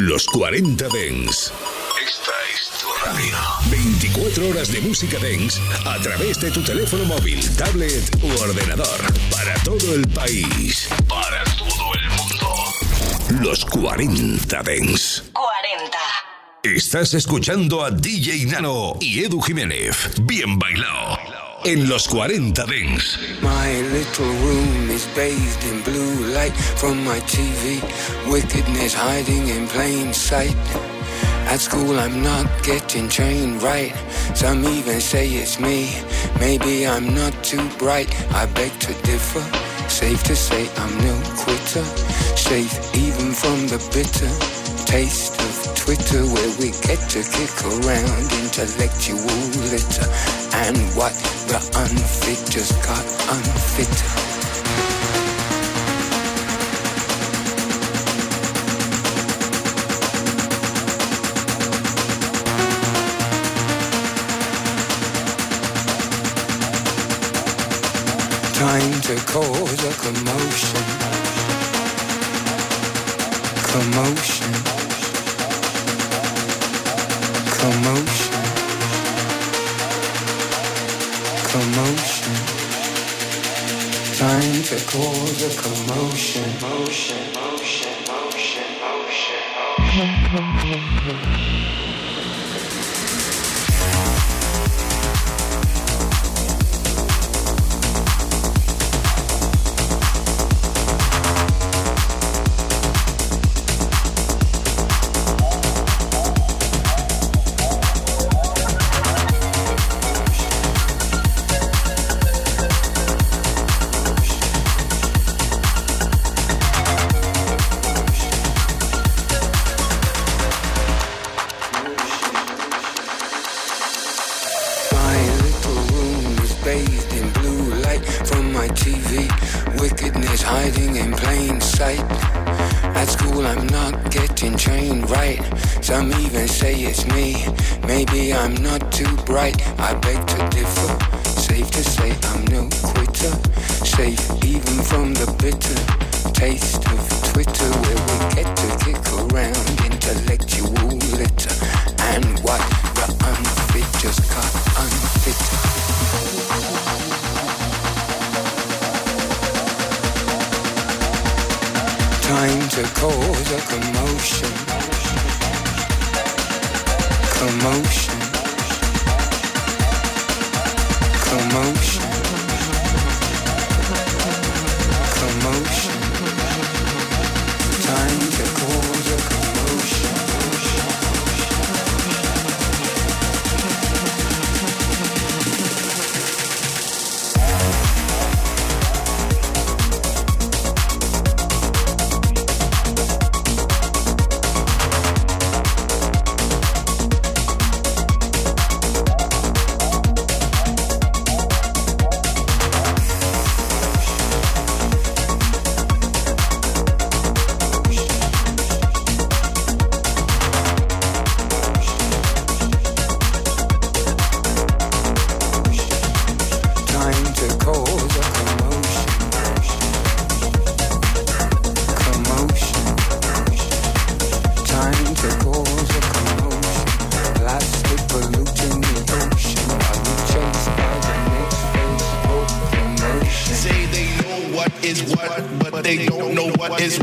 Los 40 Dens. Esta es tu radio. 24 horas de música Dens a través de tu teléfono móvil, tablet u ordenador. Para todo el país. Para todo el mundo. Los 40 Dens. 40. Estás escuchando a DJ Nano y Edu Jiménez. Bien bailado. En los 40 Dance. My little room is bathed in blue light from my TV. Wickedness hiding in plain sight. At school, I'm not getting trained right. Some even say it's me. Maybe I'm not too bright. I beg to differ. Safe to say I'm no quitter. Safe even from the bitter taste of Twitter, where we get to kick around intellectual litter. And what the unfit just got unfit. Time to cause a commotion. Commotion. Commotion. Commotion. Time to cause a commotion. Motion, motion, I'm not too bright. I beg to differ. Safe to say I'm no quitter. Safe even from the bitter taste of Twitter, where we get to kick around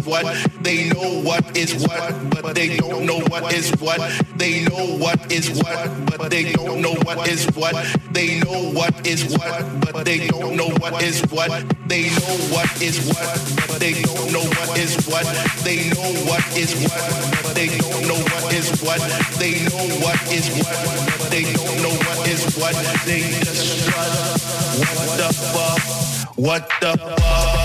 what. They know what is what, but they don't know what is what. They know what is what, but they don't know what is what. They know what is what, but they don't know what is what. They know what is what, but they don't know what is what. They know what is what, but they don't know what is what. They know what is what, but they don't know what is what. They just strut. What the fuck? What the fuck?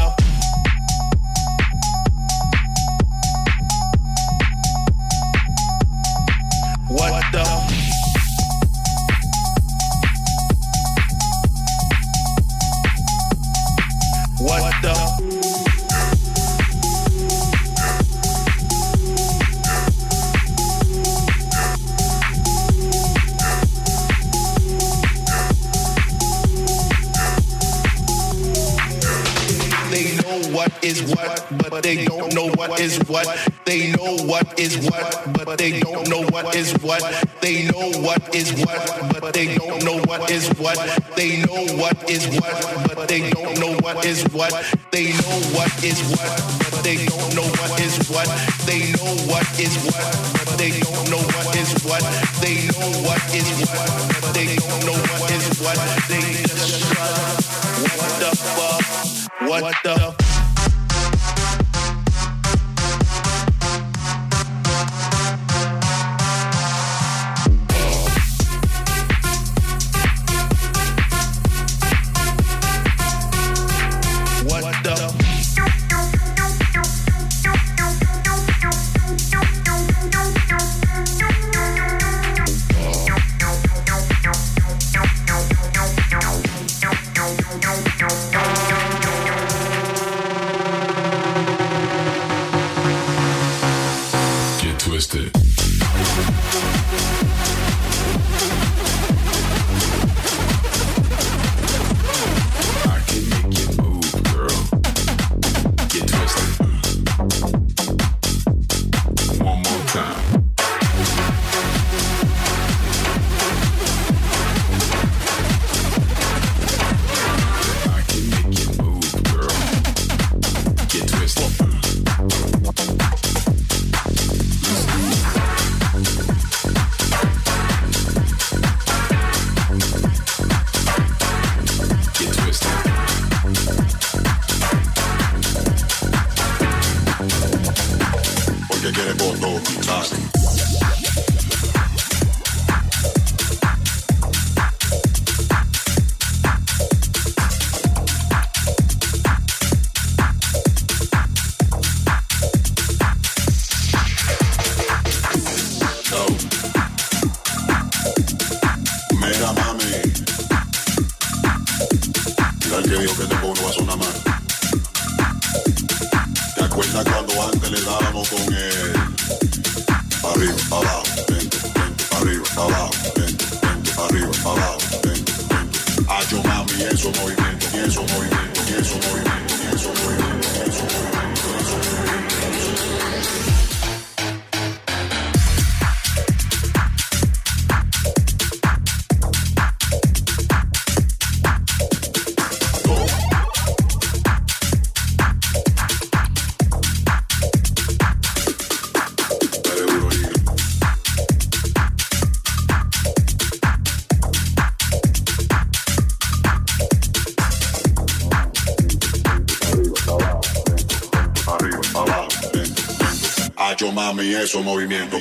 they don't know what is what. But they don't know what is what, but they don't know what is what. They know what is what, but they don't know what is what. They know what is what, but they don't know what is what. They know what is what, but they don't know what is what. They know what is what, but they don't know what is what. They know what is what, but they don't know what is what. They just shut. What the fuck? What the mía es un movimiento.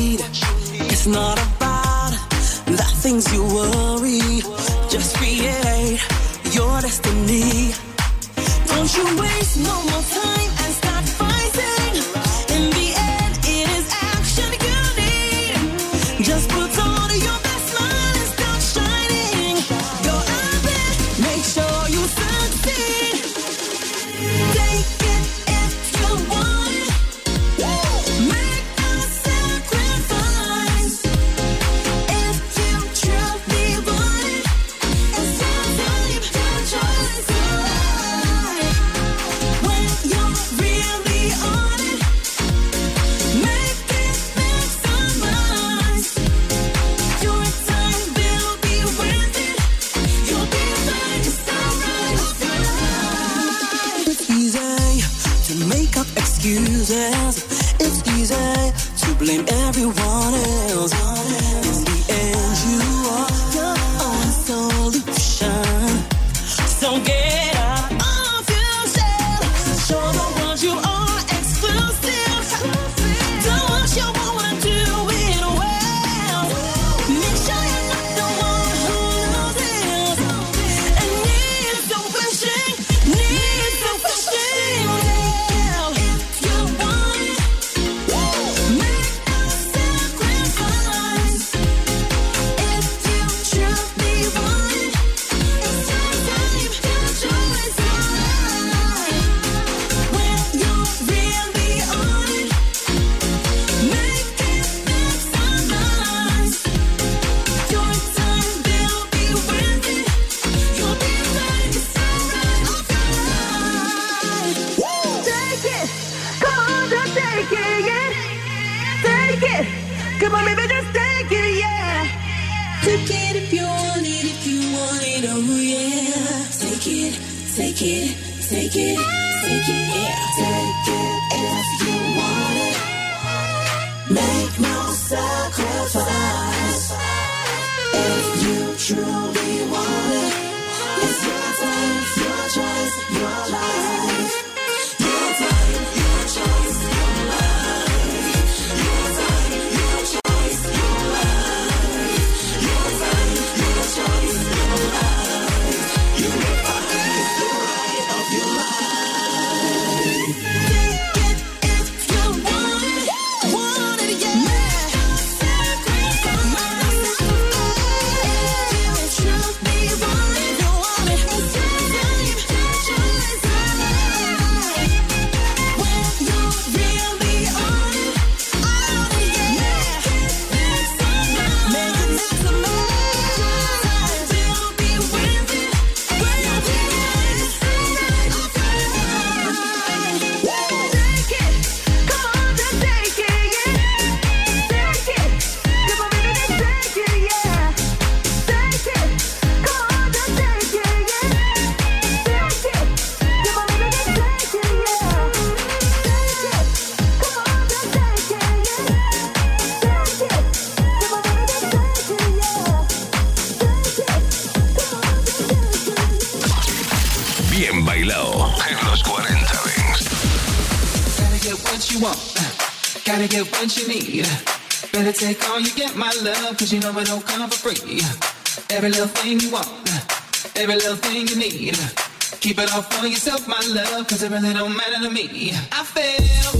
need. It's not about the things you worry. Just create your destiny. Don't you waste no more time. Better take all you get, my love, cause you know it don't come for free. Every little thing you want, every little thing you need. Keep it all for yourself, my love, cause it really don't matter to me. I feel.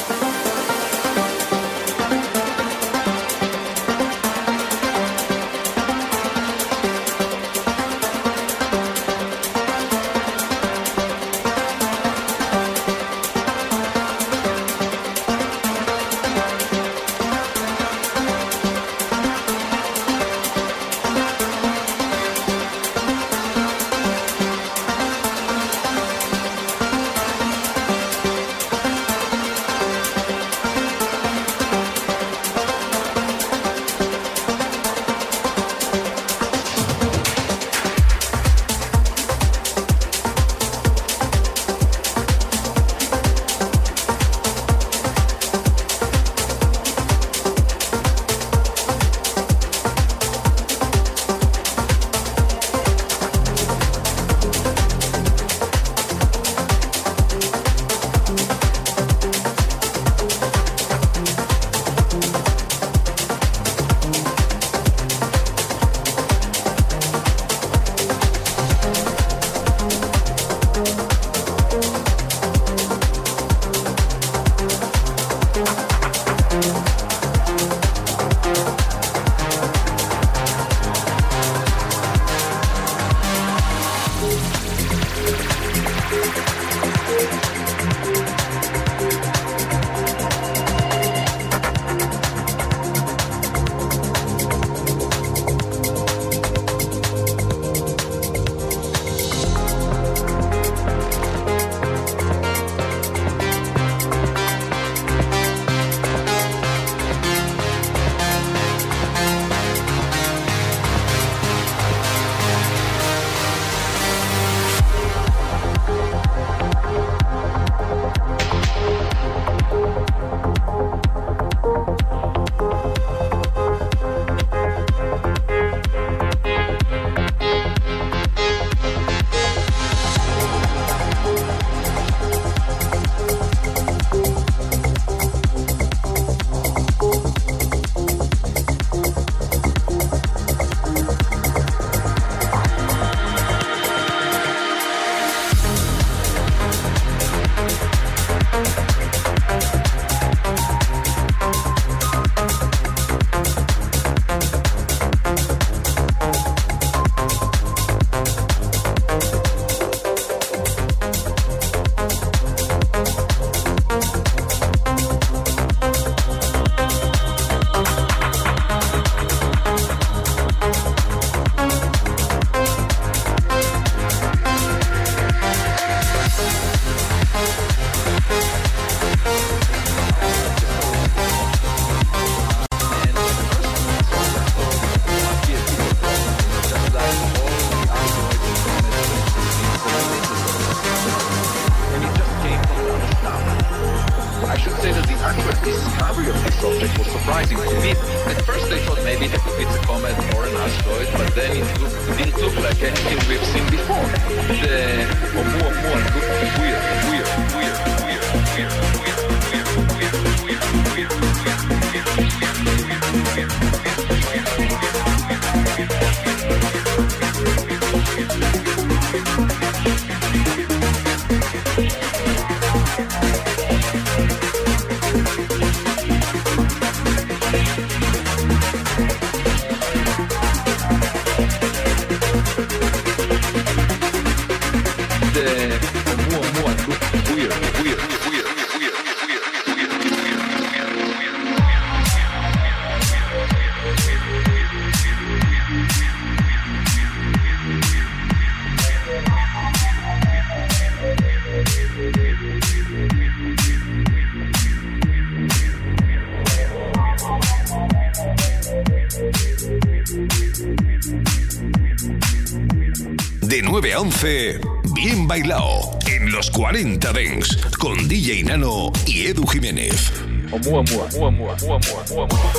默默，默默，默默。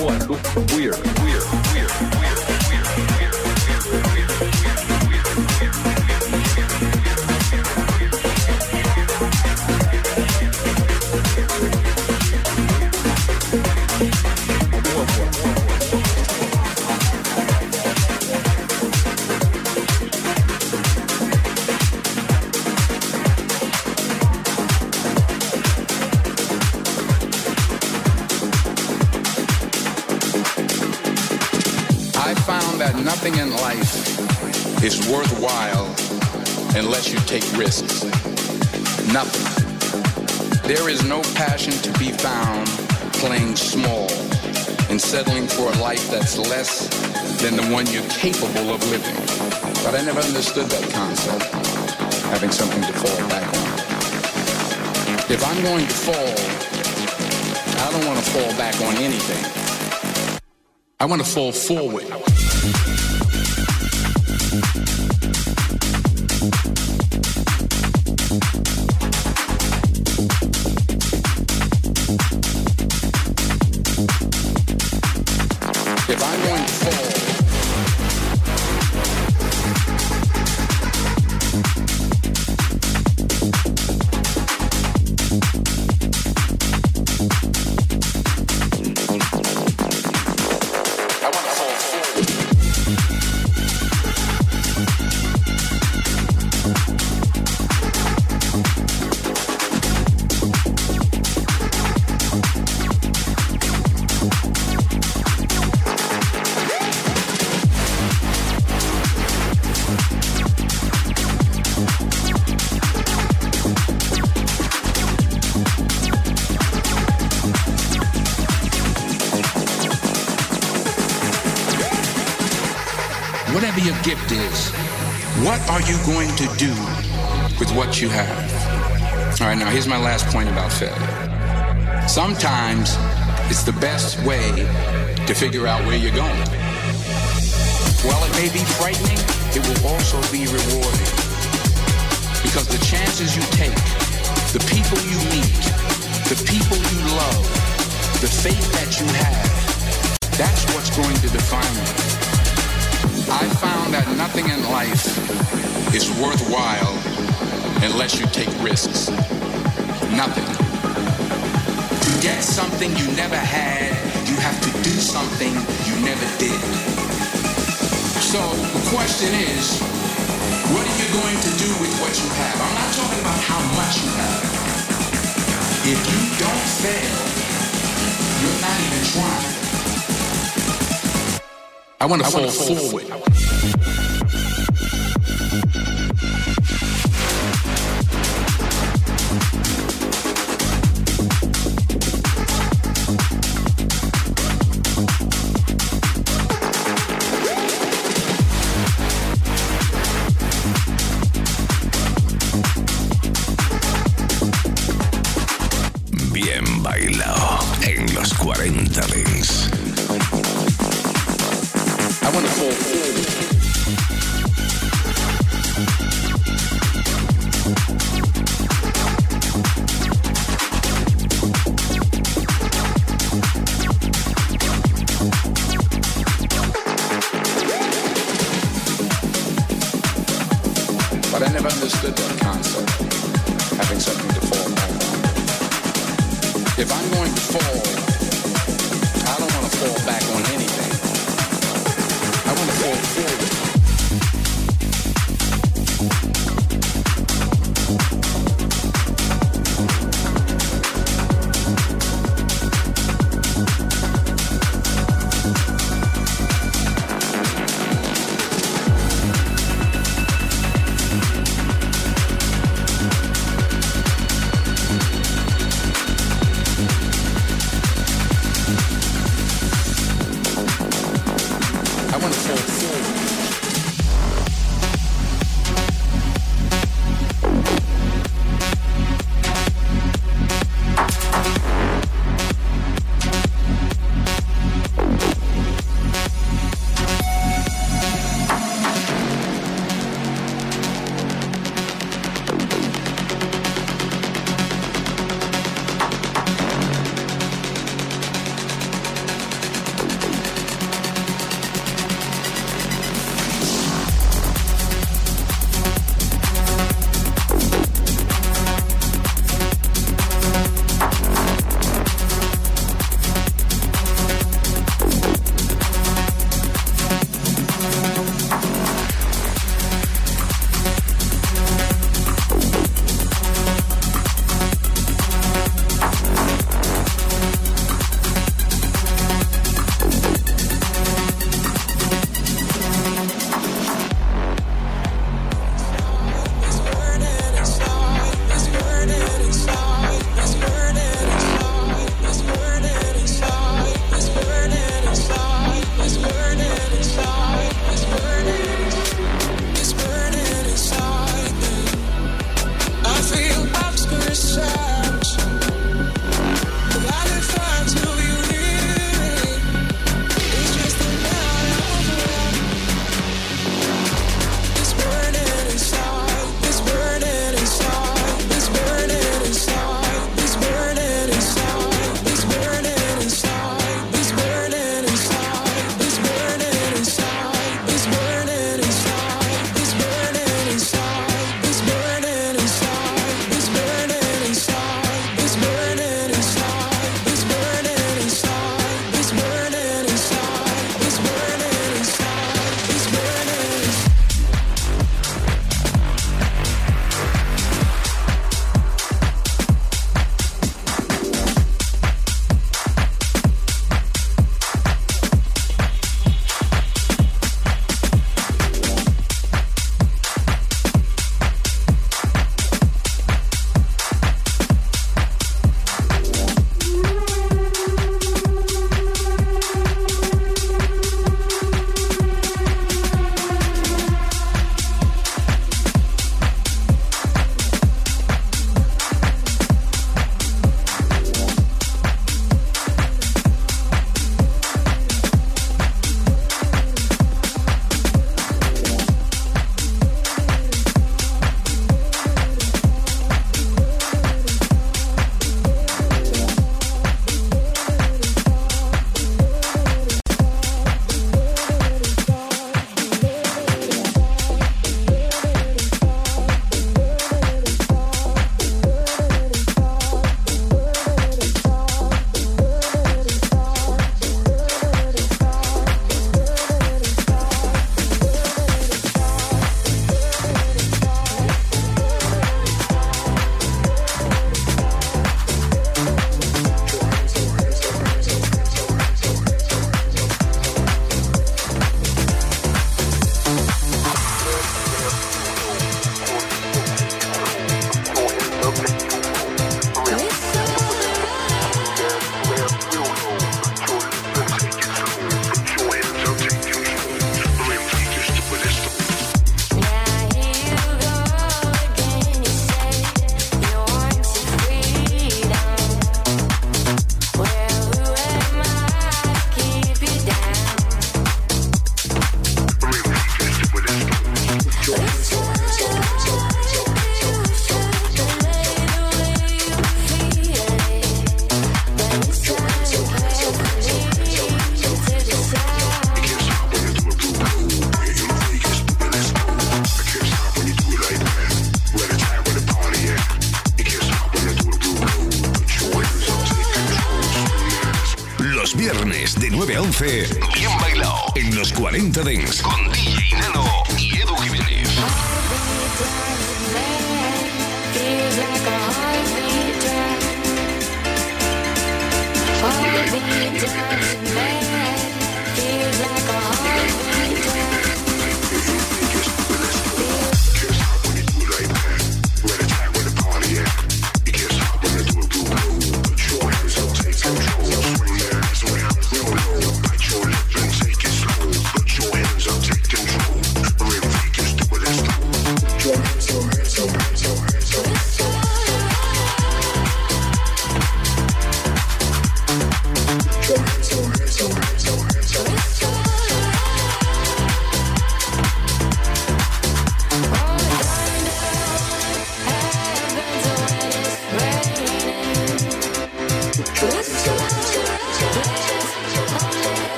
one. weird, weird. Is worthwhile unless you take risks. Nothing. There is no passion to be found playing small and settling for a life that's less than the one you're capable of living. But I never understood that concept, having something to fall back on. If I'm going to fall, I don't want to fall back on anything. I want to fall forward. Thank you. Gift is, what are you going to do with what you have? All right, now here's my last point about failure. Sometimes it's the best way to figure out where you're going. While it may be frightening, it will also be rewarding. Because the chances you take, the people you meet, the people you love, the faith that you have, that's what's going to define you. I found that nothing in life is worthwhile unless you take risks. Nothing. To get something you never had, you have to do something you never did. So the question is, what are you going to do with what you have? I'm not talking about how much you have. If you don't fail, you're not even trying. I want to fall forward. Bien But I never understood that concept, having something to fall back on. If I'm going to fall, I don't want to fall back on de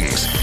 40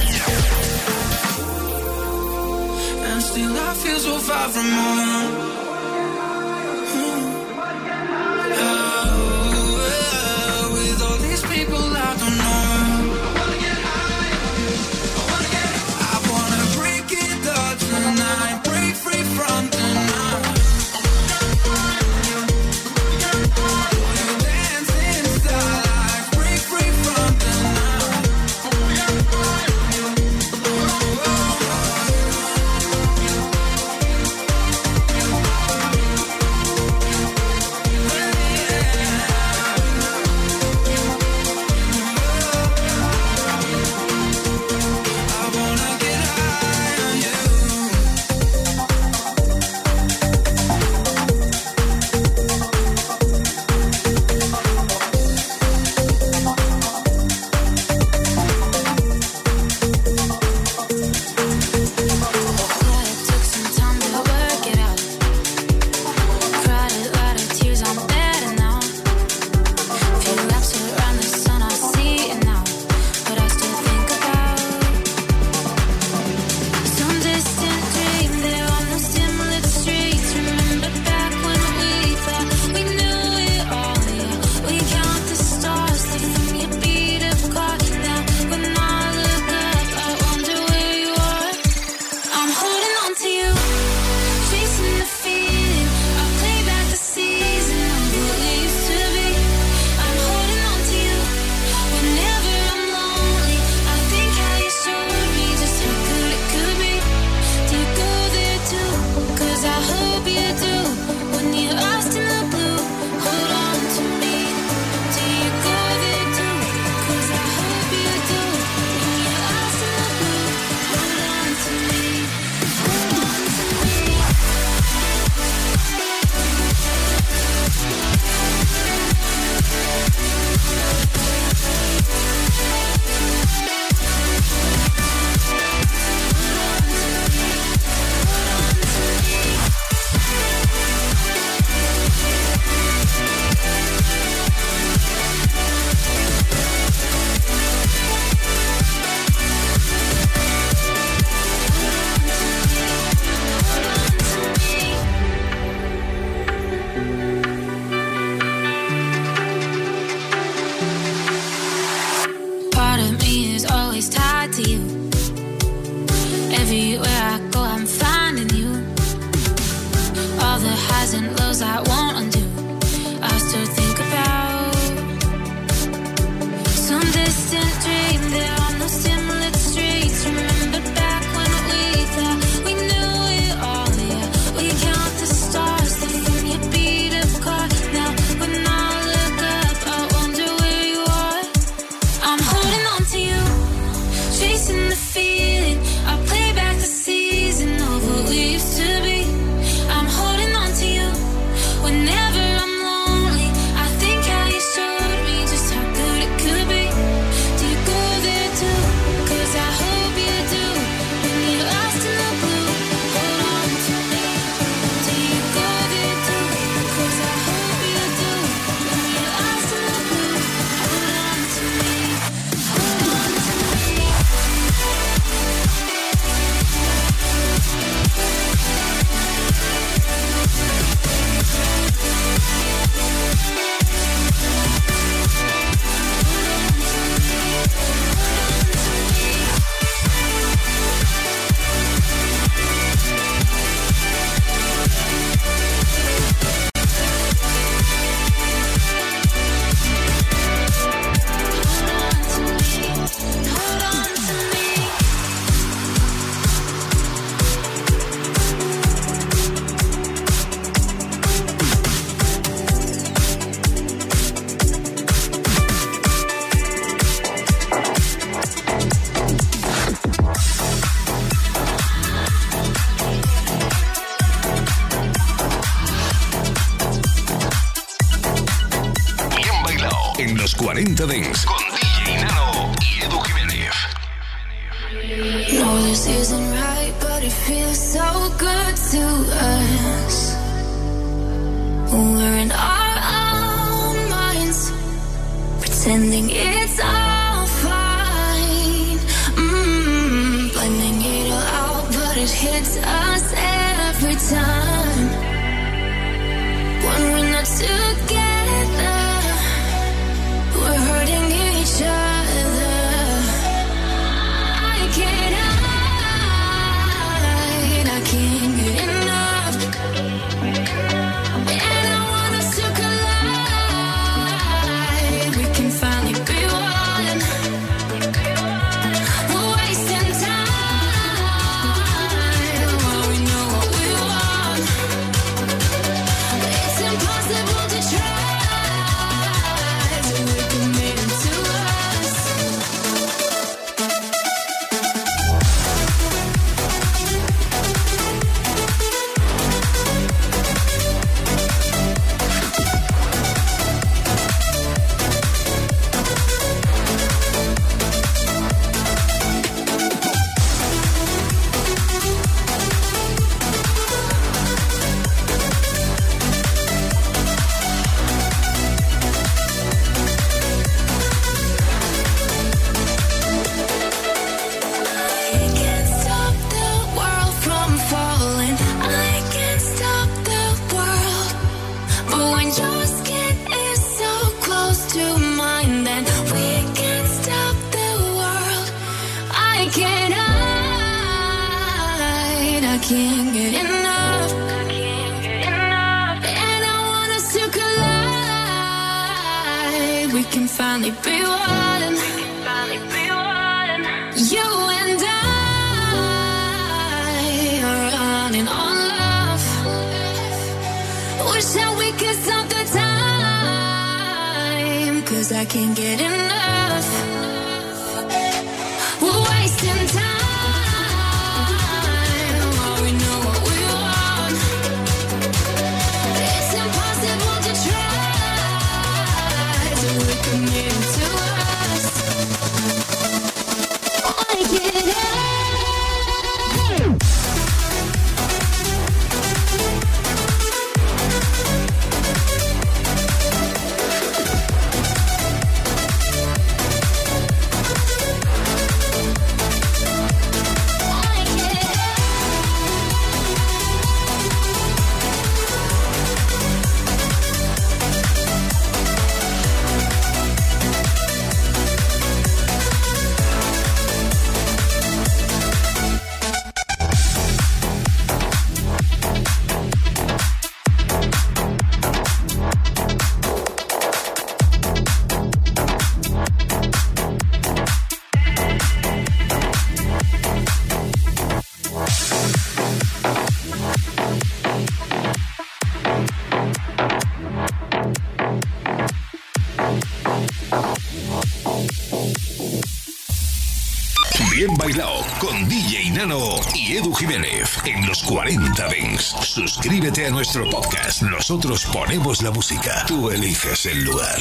y Edu Jiménez en los 40 Dents. Suscríbete a nuestro podcast. Nosotros ponemos la música. Tú eliges el lugar.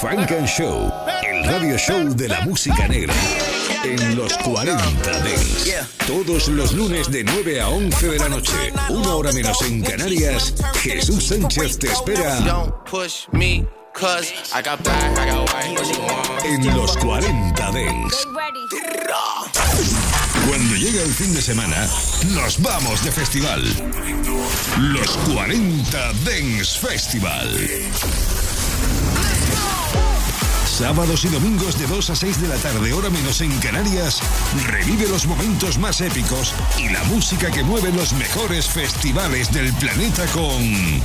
Funk and Show, el radio show de la música negra. En los 40 Dents. Todos los lunes de 9 a 11 de la noche. Una hora menos en Canarias. Jesús Sánchez te espera Don't push me, cause el fin de semana, nos vamos de festival. Los 40 Dance Festival. Sábados y domingos de 2 a 6 de la tarde, hora menos en Canarias, revive los momentos más épicos y la música que mueve los mejores festivales del planeta con